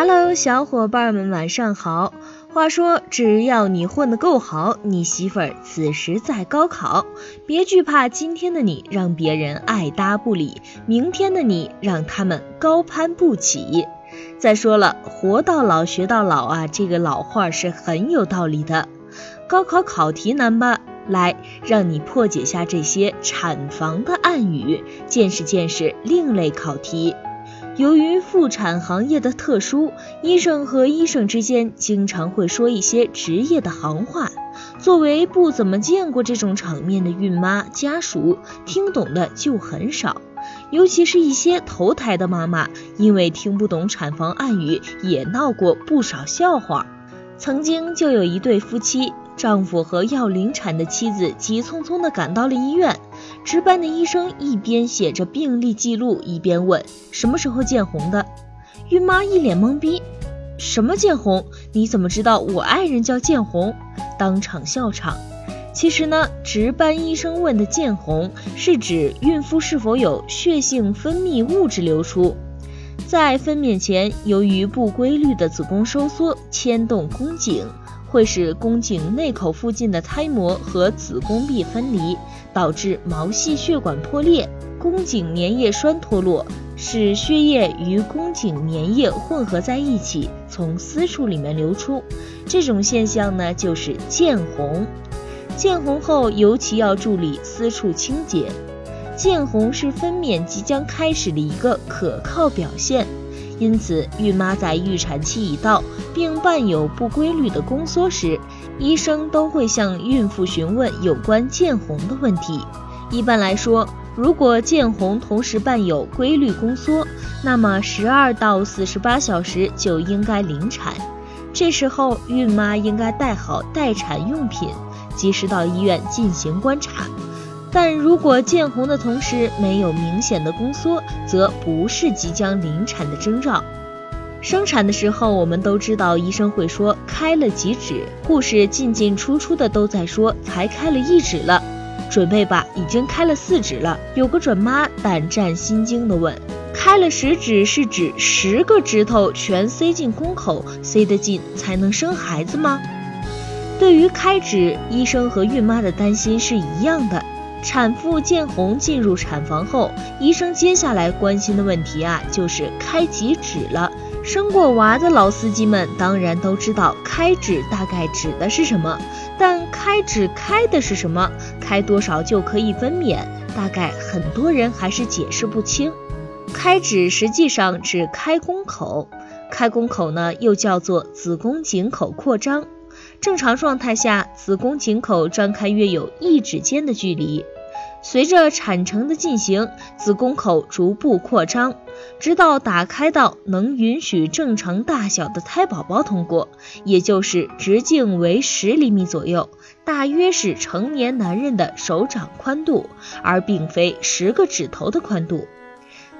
Hello，小伙伴们，晚上好。话说，只要你混得够好，你媳妇儿此时在高考，别惧怕今天的你让别人爱搭不理，明天的你让他们高攀不起。再说了，活到老学到老啊，这个老话是很有道理的。高考考题难吧？来，让你破解下这些产房的暗语，见识见识另类考题。由于妇产行业的特殊，医生和医生之间经常会说一些职业的行话。作为不怎么见过这种场面的孕妈家属，听懂的就很少。尤其是一些头胎的妈妈，因为听不懂产房暗语，也闹过不少笑话。曾经就有一对夫妻，丈夫和要临产的妻子急匆匆地赶到了医院。值班的医生一边写着病历记录，一边问：“什么时候见红的？”孕妈一脸懵逼：“什么见红？你怎么知道我爱人叫见红？”当场笑场。其实呢，值班医生问的见红是指孕妇是否有血性分泌物质流出。在分娩前，由于不规律的子宫收缩牵动宫颈。会使宫颈内口附近的胎膜和子宫壁分离，导致毛细血管破裂，宫颈粘液栓脱落，使血液与宫颈粘液混合在一起，从私处里面流出。这种现象呢，就是见红。见红后，尤其要注意私处清洁。见红是分娩即将开始的一个可靠表现。因此，孕妈在预产期已到并伴有不规律的宫缩时，医生都会向孕妇询问有关见红的问题。一般来说，如果见红同时伴有规律宫缩，那么十二到四十八小时就应该临产。这时候，孕妈应该带好待产用品，及时到医院进行观察。但如果见红的同时没有明显的宫缩，则不是即将临产的征兆。生产的时候，我们都知道医生会说开了几指，护士进进出出的都在说才开了一指了，准备吧，已经开了四指了。有个准妈胆战心惊的问：开了十指是指十个指头全塞进宫口，塞得进才能生孩子吗？对于开指，医生和孕妈的担心是一样的。产妇见红进入产房后，医生接下来关心的问题啊，就是开几指了。生过娃的老司机们当然都知道开指大概指的是什么，但开指开的是什么？开多少就可以分娩？大概很多人还是解释不清。开指实际上指开宫口，开宫口呢又叫做子宫颈口扩张。正常状态下，子宫颈口张开约有一指间的距离。随着产程的进行，子宫口逐步扩张，直到打开到能允许正常大小的胎宝宝通过，也就是直径为十厘米左右，大约是成年男人的手掌宽度，而并非十个指头的宽度。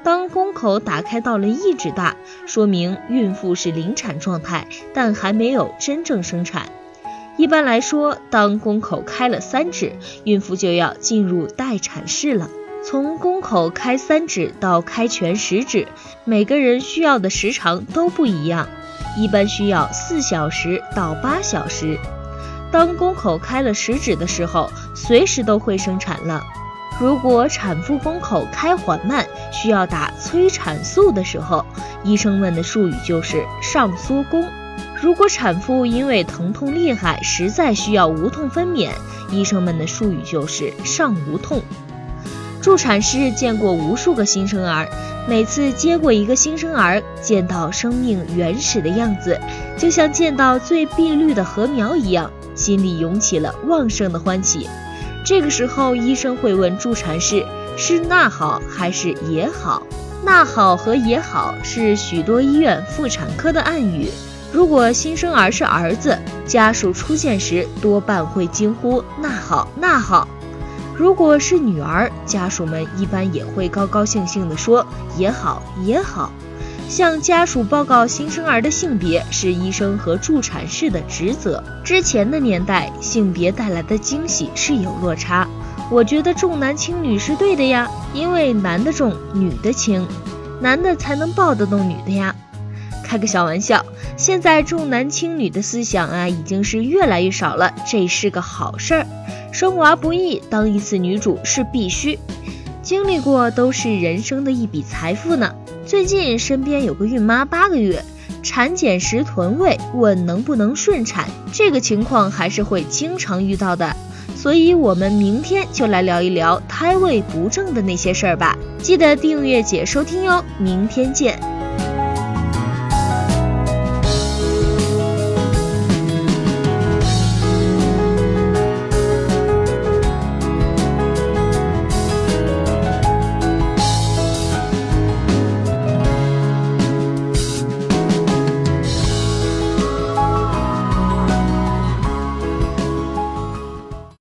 当宫口打开到了一指大，说明孕妇是临产状态，但还没有真正生产。一般来说，当宫口开了三指，孕妇就要进入待产室了。从宫口开三指到开全十指，每个人需要的时长都不一样，一般需要四小时到八小时。当宫口开了十指的时候，随时都会生产了。如果产妇宫口开缓慢，需要打催产素的时候，医生们的术语就是上缩宫。如果产妇因为疼痛厉害，实在需要无痛分娩，医生们的术语就是上无痛。助产师见过无数个新生儿，每次接过一个新生儿，见到生命原始的样子，就像见到最碧绿的禾苗一样，心里涌起了旺盛的欢喜。这个时候，医生会问助产士：是那好还是也好？那好和也好是许多医院妇产科的暗语。如果新生儿是儿子，家属出现时多半会惊呼“那好，那好”；如果是女儿，家属们一般也会高高兴兴地说“也好，也好”。向家属报告新生儿的性别是医生和助产士的职责。之前的年代，性别带来的惊喜是有落差。我觉得重男轻女是对的呀，因为男的重，女的轻，男的才能抱得动女的呀。开个小玩笑，现在重男轻女的思想啊，已经是越来越少了，这是个好事儿。生娃不易，当一次女主是必须，经历过都是人生的一笔财富呢。最近身边有个孕妈八个月，产检时臀位，问能不能顺产，这个情况还是会经常遇到的。所以，我们明天就来聊一聊胎位不正的那些事儿吧。记得订阅姐收听哟，明天见。